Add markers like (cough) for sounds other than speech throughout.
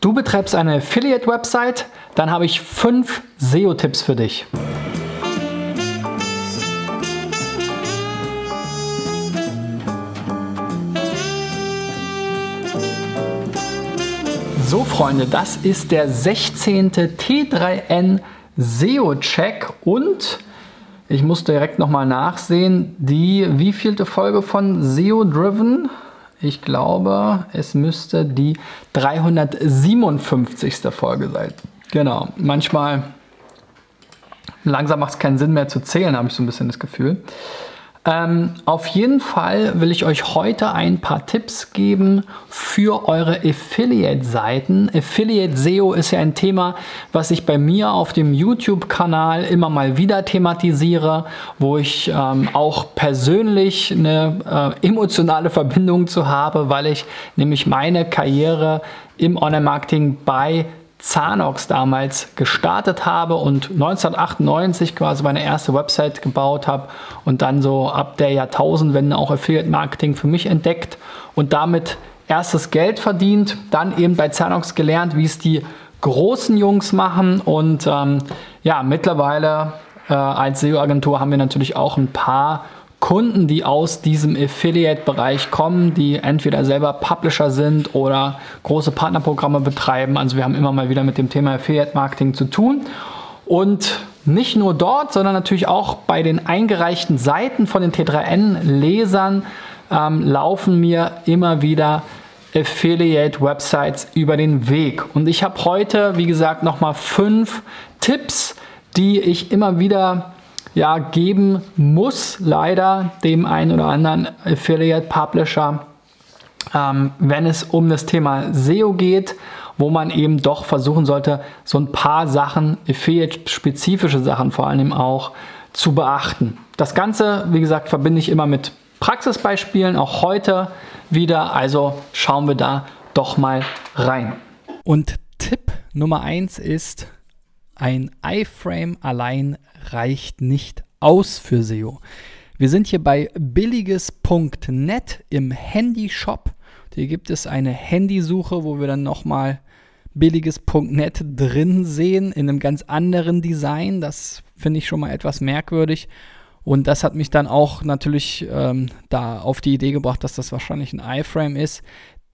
Du betreibst eine Affiliate-Website, dann habe ich fünf SEO-Tipps für dich. So Freunde, das ist der 16. T3N SEO-Check und ich muss direkt nochmal nachsehen, die wievielte Folge von SEO Driven? Ich glaube, es müsste die 357. Folge sein. Genau. Manchmal langsam macht es keinen Sinn mehr zu zählen, habe ich so ein bisschen das Gefühl. Ähm, auf jeden Fall will ich euch heute ein paar Tipps geben für eure Affiliate-Seiten. Affiliate SEO ist ja ein Thema, was ich bei mir auf dem YouTube-Kanal immer mal wieder thematisiere, wo ich ähm, auch persönlich eine äh, emotionale Verbindung zu habe, weil ich nämlich meine Karriere im Online-Marketing bei Zanox damals gestartet habe und 1998 quasi meine erste Website gebaut habe und dann so ab der Jahrtausendwende auch Affiliate Marketing für mich entdeckt und damit erstes Geld verdient, dann eben bei Zanox gelernt, wie es die großen Jungs machen und ähm, ja, mittlerweile äh, als SEO-Agentur haben wir natürlich auch ein paar Kunden, die aus diesem Affiliate-Bereich kommen, die entweder selber Publisher sind oder große Partnerprogramme betreiben. Also wir haben immer mal wieder mit dem Thema Affiliate-Marketing zu tun. Und nicht nur dort, sondern natürlich auch bei den eingereichten Seiten von den T3N-Lesern ähm, laufen mir immer wieder Affiliate-Websites über den Weg. Und ich habe heute, wie gesagt, nochmal fünf Tipps, die ich immer wieder ja, geben muss, leider dem einen oder anderen Affiliate Publisher, ähm, wenn es um das Thema SEO geht, wo man eben doch versuchen sollte, so ein paar Sachen, Affiliate-spezifische Sachen vor allem auch, zu beachten. Das Ganze, wie gesagt, verbinde ich immer mit Praxisbeispielen, auch heute wieder. Also schauen wir da doch mal rein. Und Tipp Nummer eins ist, ein iFrame allein reicht nicht aus für SEO. Wir sind hier bei billiges.net im Handyshop. Hier gibt es eine Handysuche, wo wir dann nochmal billiges.net drin sehen, in einem ganz anderen Design. Das finde ich schon mal etwas merkwürdig. Und das hat mich dann auch natürlich ähm, da auf die Idee gebracht, dass das wahrscheinlich ein iFrame ist.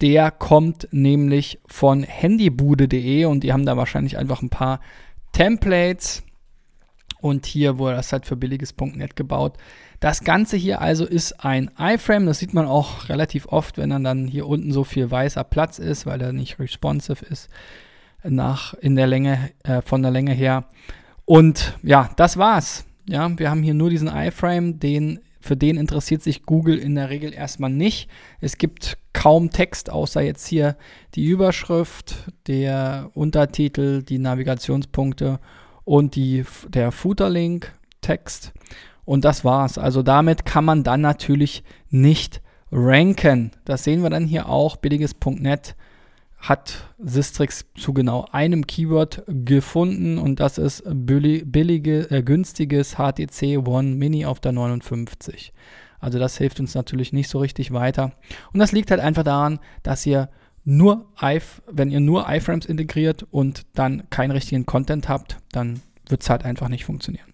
Der kommt nämlich von handybude.de und die haben da wahrscheinlich einfach ein paar Templates und hier wurde das halt für billiges.net gebaut. Das Ganze hier also ist ein iFrame. Das sieht man auch relativ oft, wenn dann, dann hier unten so viel weißer Platz ist, weil er nicht responsive ist nach in der Länge, äh, von der Länge her. Und ja, das war's. Ja, wir haben hier nur diesen iFrame, den, für den interessiert sich Google in der Regel erstmal nicht. Es gibt kaum Text, außer jetzt hier die Überschrift, der Untertitel, die Navigationspunkte und die, der Footerlink-Text. Und das war's. Also damit kann man dann natürlich nicht ranken. Das sehen wir dann hier auch. Billiges.net hat Sistrix zu genau einem Keyword gefunden und das ist billige, äh, günstiges HTC One Mini auf der 59. Also das hilft uns natürlich nicht so richtig weiter. Und das liegt halt einfach daran, dass ihr nur iF wenn ihr nur iFrames integriert und dann keinen richtigen Content habt, dann wird es halt einfach nicht funktionieren.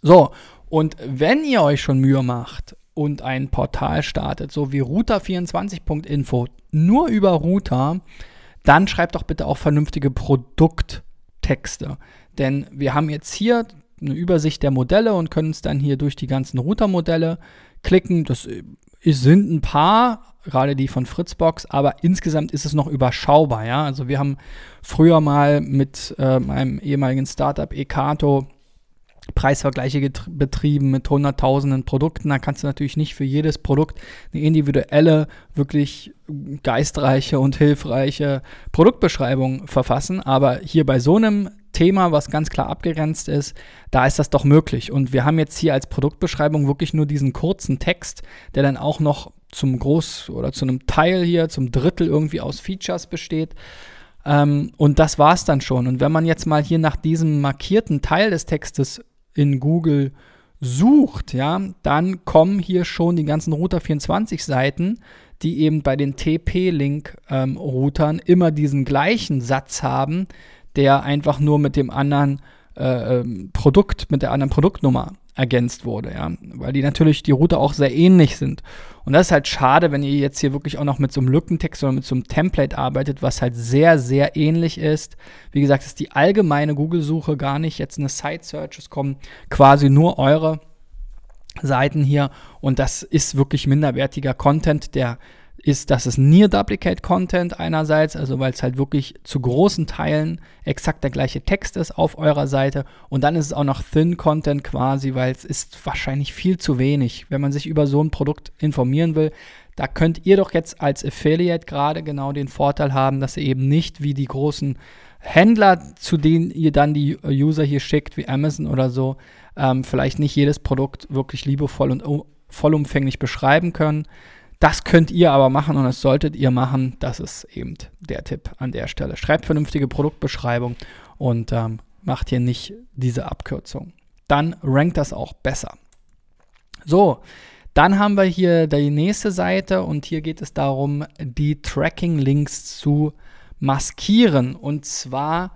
So, und wenn ihr euch schon Mühe macht und ein Portal startet, so wie router24.info, nur über Router, dann schreibt doch bitte auch vernünftige Produkttexte. Denn wir haben jetzt hier eine Übersicht der Modelle und können uns dann hier durch die ganzen Router-Modelle klicken. Das sind ein paar, gerade die von Fritzbox, aber insgesamt ist es noch überschaubar. Ja? Also wir haben früher mal mit äh, meinem ehemaligen Startup Ekato Preisvergleiche betrieben mit hunderttausenden Produkten. Da kannst du natürlich nicht für jedes Produkt eine individuelle, wirklich geistreiche und hilfreiche Produktbeschreibung verfassen. Aber hier bei so einem Thema, was ganz klar abgegrenzt ist, da ist das doch möglich. Und wir haben jetzt hier als Produktbeschreibung wirklich nur diesen kurzen Text, der dann auch noch zum Groß- oder zu einem Teil hier, zum Drittel irgendwie aus Features besteht. Ähm, und das war es dann schon. Und wenn man jetzt mal hier nach diesem markierten Teil des Textes in Google sucht, ja, dann kommen hier schon die ganzen Router 24 Seiten, die eben bei den TP-Link-Routern ähm, immer diesen gleichen Satz haben, der einfach nur mit dem anderen äh, ähm, Produkt, mit der anderen Produktnummer ergänzt wurde, ja, weil die natürlich die Router auch sehr ähnlich sind. Und das ist halt schade, wenn ihr jetzt hier wirklich auch noch mit so einem Lückentext oder mit so einem Template arbeitet, was halt sehr, sehr ähnlich ist. Wie gesagt, ist die allgemeine Google-Suche gar nicht jetzt eine Site-Search, es kommen quasi nur eure Seiten hier und das ist wirklich minderwertiger Content, der ist, dass es Near Duplicate Content einerseits, also weil es halt wirklich zu großen Teilen exakt der gleiche Text ist auf eurer Seite und dann ist es auch noch Thin Content quasi, weil es ist wahrscheinlich viel zu wenig, wenn man sich über so ein Produkt informieren will. Da könnt ihr doch jetzt als Affiliate gerade genau den Vorteil haben, dass ihr eben nicht wie die großen Händler, zu denen ihr dann die User hier schickt, wie Amazon oder so, ähm, vielleicht nicht jedes Produkt wirklich liebevoll und vollumfänglich beschreiben können. Das könnt ihr aber machen und das solltet ihr machen. Das ist eben der Tipp an der Stelle. Schreibt vernünftige Produktbeschreibung und ähm, macht hier nicht diese Abkürzung. Dann rankt das auch besser. So, dann haben wir hier die nächste Seite und hier geht es darum, die Tracking-Links zu maskieren. Und zwar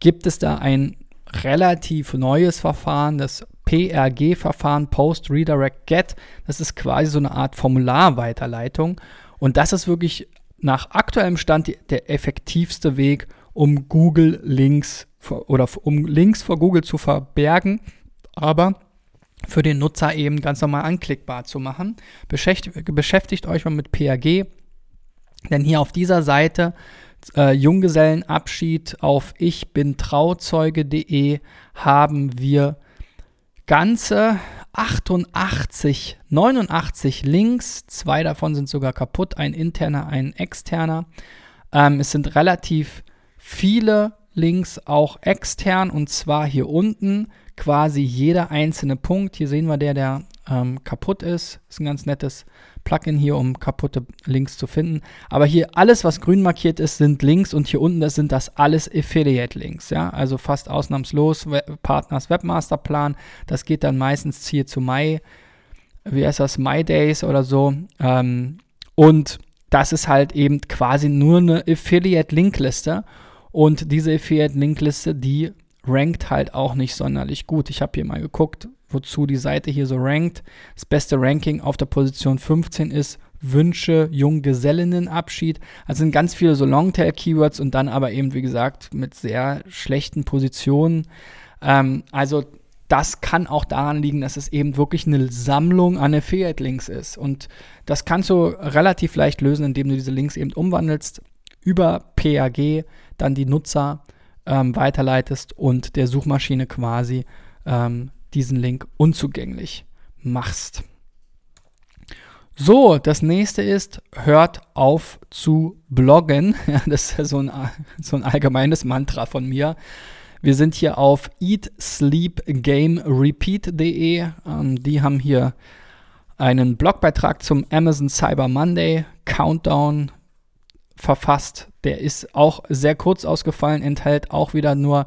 gibt es da ein relativ neues Verfahren, das PRG-Verfahren, Post Redirect Get. Das ist quasi so eine Art Formularweiterleitung. Und das ist wirklich nach aktuellem Stand der effektivste Weg, um Google Links oder um Links vor Google zu verbergen, aber für den Nutzer eben ganz normal anklickbar zu machen. Beschäftigt, beschäftigt euch mal mit PRG, denn hier auf dieser Seite äh, Junggesellenabschied auf ich bin Trauzeuge.de haben wir ganze 88, 89 Links. Zwei davon sind sogar kaputt, ein interner, ein externer. Ähm, es sind relativ viele Links auch extern und zwar hier unten quasi jeder einzelne Punkt. Hier sehen wir der, der ähm, kaputt ist. Ist ein ganz nettes Plugin hier, um kaputte Links zu finden. Aber hier alles, was grün markiert ist, sind Links und hier unten das sind das alles Affiliate-Links. Ja? Also fast ausnahmslos Web Partners Webmasterplan. Das geht dann meistens hier zu My, wie heißt das, My Days oder so. Ähm, und das ist halt eben quasi nur eine Affiliate-Linkliste. Und diese Affiliate-Linkliste, die rankt halt auch nicht sonderlich gut. Ich habe hier mal geguckt, wozu die Seite hier so rankt. Das beste Ranking auf der Position 15 ist Wünsche, Junggesellinnenabschied. Also sind ganz viele so Longtail-Keywords und dann aber eben, wie gesagt, mit sehr schlechten Positionen. Ähm, also das kann auch daran liegen, dass es eben wirklich eine Sammlung an Affiliate-Links ist. Und das kannst du relativ leicht lösen, indem du diese Links eben umwandelst über PAG, dann die Nutzer ähm, weiterleitest und der Suchmaschine quasi ähm, diesen Link unzugänglich machst. So, das nächste ist, hört auf zu bloggen. (laughs) das ist so ein, so ein allgemeines Mantra von mir. Wir sind hier auf eatsleepgamerepeat.de. Ähm, die haben hier einen Blogbeitrag zum Amazon Cyber Monday Countdown verfasst. Der ist auch sehr kurz ausgefallen, enthält auch wieder nur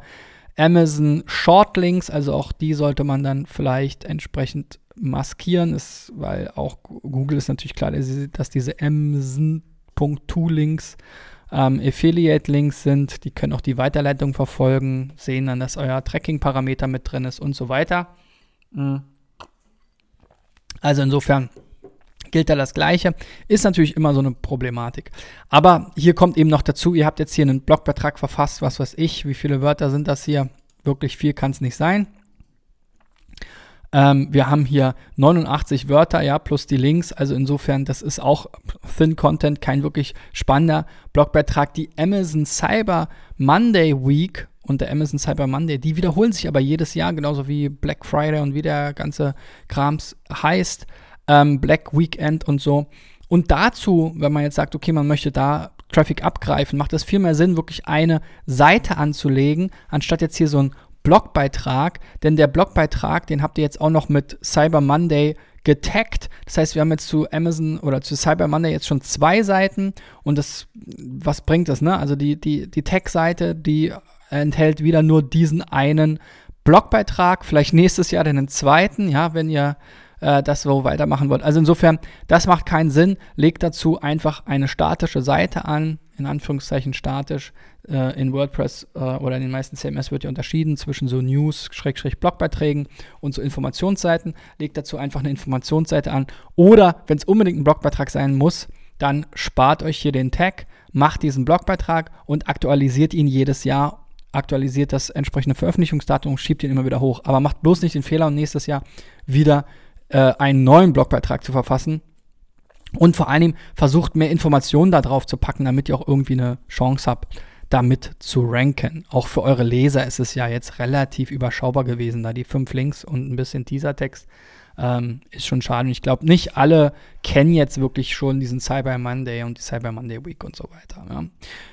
Amazon Shortlinks, also auch die sollte man dann vielleicht entsprechend maskieren, ist, weil auch Google ist natürlich klar, dass diese Amazon.to-Links ähm, Affiliate-Links sind. Die können auch die Weiterleitung verfolgen, sehen dann, dass euer Tracking-Parameter mit drin ist und so weiter. Mhm. Also insofern gilt da das Gleiche. Ist natürlich immer so eine Problematik. Aber hier kommt eben noch dazu, ihr habt jetzt hier einen Blogbeitrag verfasst, was weiß ich, wie viele Wörter sind das hier? Wirklich viel kann es nicht sein. Ähm, wir haben hier 89 Wörter, ja, plus die Links. Also insofern, das ist auch Thin Content, kein wirklich spannender Blogbeitrag. Die Amazon Cyber Monday Week und der Amazon Cyber Monday, die wiederholen sich aber jedes Jahr, genauso wie Black Friday und wie der ganze Krams heißt ähm, Black Weekend und so. Und dazu, wenn man jetzt sagt, okay, man möchte da Traffic abgreifen, macht es viel mehr Sinn, wirklich eine Seite anzulegen, anstatt jetzt hier so einen Blogbeitrag. Denn der Blogbeitrag, den habt ihr jetzt auch noch mit Cyber Monday getaggt. Das heißt, wir haben jetzt zu Amazon oder zu Cyber Monday jetzt schon zwei Seiten und das, was bringt das, ne? Also die, die, die Tag-Seite, die enthält wieder nur diesen einen Blogbeitrag, vielleicht nächstes Jahr dann einen zweiten, ja, wenn ihr äh, das so weitermachen wollt. Also insofern, das macht keinen Sinn. Legt dazu einfach eine statische Seite an, in Anführungszeichen statisch. Äh, in WordPress äh, oder in den meisten CMS wird ja unterschieden zwischen so News-Blogbeiträgen und so Informationsseiten. Legt dazu einfach eine Informationsseite an. Oder, wenn es unbedingt ein Blogbeitrag sein muss, dann spart euch hier den Tag, macht diesen Blogbeitrag und aktualisiert ihn jedes Jahr aktualisiert das entsprechende Veröffentlichungsdatum, schiebt ihn immer wieder hoch. Aber macht bloß nicht den Fehler, um nächstes Jahr wieder äh, einen neuen Blogbeitrag zu verfassen. Und vor allem versucht mehr Informationen da drauf zu packen, damit ihr auch irgendwie eine Chance habt, damit zu ranken. Auch für eure Leser ist es ja jetzt relativ überschaubar gewesen, da die fünf Links und ein bisschen Teasertext ähm, ist schon schade. Und ich glaube, nicht alle kennen jetzt wirklich schon diesen Cyber Monday und die Cyber Monday Week und so weiter. Ja.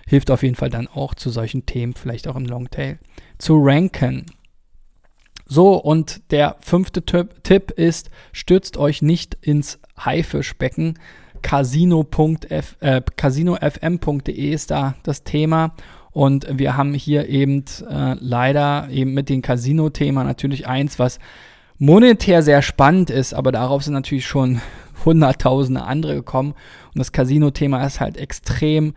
Hilft auf jeden Fall dann auch zu solchen Themen, vielleicht auch im Longtail, zu ranken. So, und der fünfte Tipp ist, stürzt euch nicht ins Haifischbecken. Casino.fm.de äh, Casinofm.de ist da das Thema. Und wir haben hier eben äh, leider eben mit dem Casino-Thema natürlich eins, was monetär sehr spannend ist, aber darauf sind natürlich schon (laughs) hunderttausende andere gekommen. Und das Casino-Thema ist halt extrem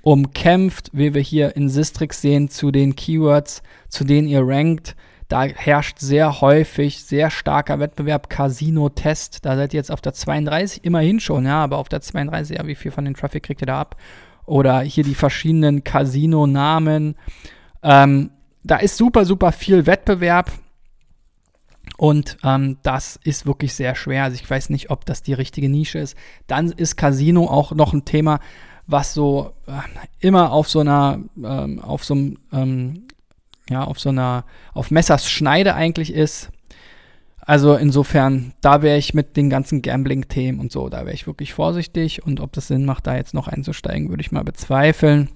wettbewerbsumkämpft, wie wir hier in Sistrix sehen, zu den Keywords, zu denen ihr rankt. Da herrscht sehr häufig sehr starker Wettbewerb. Casino-Test, da seid ihr jetzt auf der 32, immerhin schon, ja, aber auf der 32, ja, wie viel von den Traffic kriegt ihr da ab? Oder hier die verschiedenen Casino-Namen. Ähm, da ist super, super viel Wettbewerb. Und ähm, das ist wirklich sehr schwer. Also ich weiß nicht, ob das die richtige Nische ist. Dann ist Casino auch noch ein Thema, was so äh, immer auf so einer, ähm, auf so einem, ähm, ja, auf so einer, auf Messers Schneide eigentlich ist. Also insofern, da wäre ich mit den ganzen Gambling-Themen und so, da wäre ich wirklich vorsichtig. Und ob das Sinn macht, da jetzt noch einzusteigen, würde ich mal bezweifeln.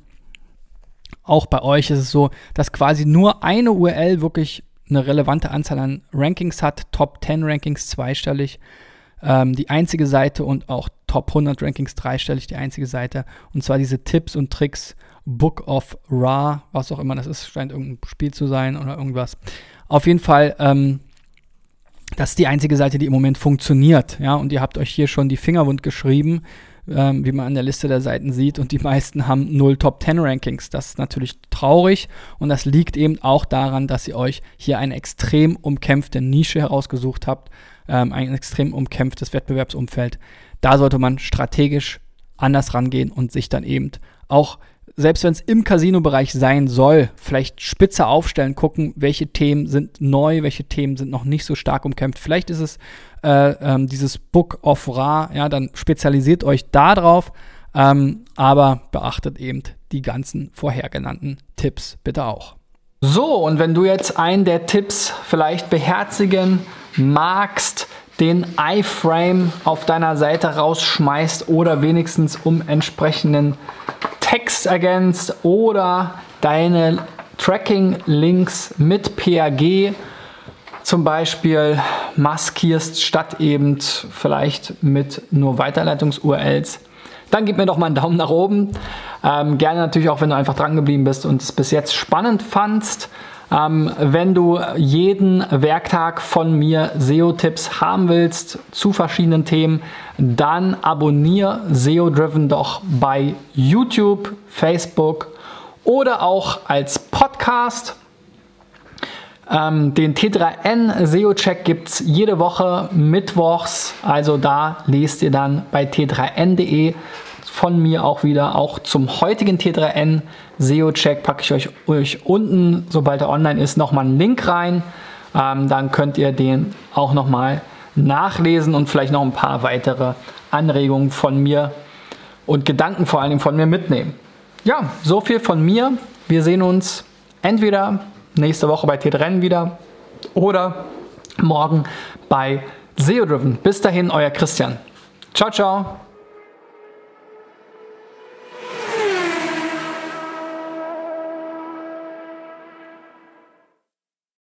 Auch bei euch ist es so, dass quasi nur eine URL wirklich eine relevante Anzahl an Rankings hat, Top 10 Rankings zweistellig, ähm, die einzige Seite und auch Top 100 Rankings dreistellig, die einzige Seite. Und zwar diese Tipps und Tricks Book of Ra, was auch immer das ist, scheint irgendein Spiel zu sein oder irgendwas. Auf jeden Fall, ähm, das ist die einzige Seite, die im Moment funktioniert. Ja, und ihr habt euch hier schon die Finger wund geschrieben ähm, wie man an der Liste der Seiten sieht. Und die meisten haben null Top 10 Rankings. Das ist natürlich traurig und das liegt eben auch daran, dass ihr euch hier eine extrem umkämpfte Nische herausgesucht habt, ähm, ein extrem umkämpftes Wettbewerbsumfeld. Da sollte man strategisch anders rangehen und sich dann eben auch selbst wenn es im Casino-Bereich sein soll, vielleicht spitzer aufstellen, gucken, welche Themen sind neu, welche Themen sind noch nicht so stark umkämpft. Vielleicht ist es äh, ähm, dieses Book of Ra, ja, dann spezialisiert euch da drauf, ähm, aber beachtet eben die ganzen vorher genannten Tipps bitte auch. So, und wenn du jetzt einen der Tipps vielleicht beherzigen magst, den iFrame auf deiner Seite rausschmeißt oder wenigstens um entsprechenden Text ergänzt oder deine Tracking-Links mit PAG zum Beispiel maskierst statt eben vielleicht mit nur Weiterleitungs-URLs, dann gib mir doch mal einen Daumen nach oben. Ähm, gerne natürlich auch, wenn du einfach dran geblieben bist und es bis jetzt spannend fandst. Ähm, wenn du jeden Werktag von mir SEO-Tipps haben willst zu verschiedenen Themen, dann abonniere SEO Driven doch bei YouTube, Facebook oder auch als Podcast. Ähm, den T3N SEO-Check gibt es jede Woche mittwochs. Also da lest ihr dann bei t3n.de von mir auch wieder. Auch zum heutigen T3N SEO-Check packe ich euch, euch, unten, sobald er online ist, nochmal einen Link rein. Ähm, dann könnt ihr den auch nochmal nachlesen und vielleicht noch ein paar weitere Anregungen von mir und Gedanken vor allem von mir mitnehmen. Ja, so viel von mir. Wir sehen uns entweder nächste Woche bei T3N wieder oder morgen bei SEO Driven. Bis dahin, euer Christian. Ciao, ciao.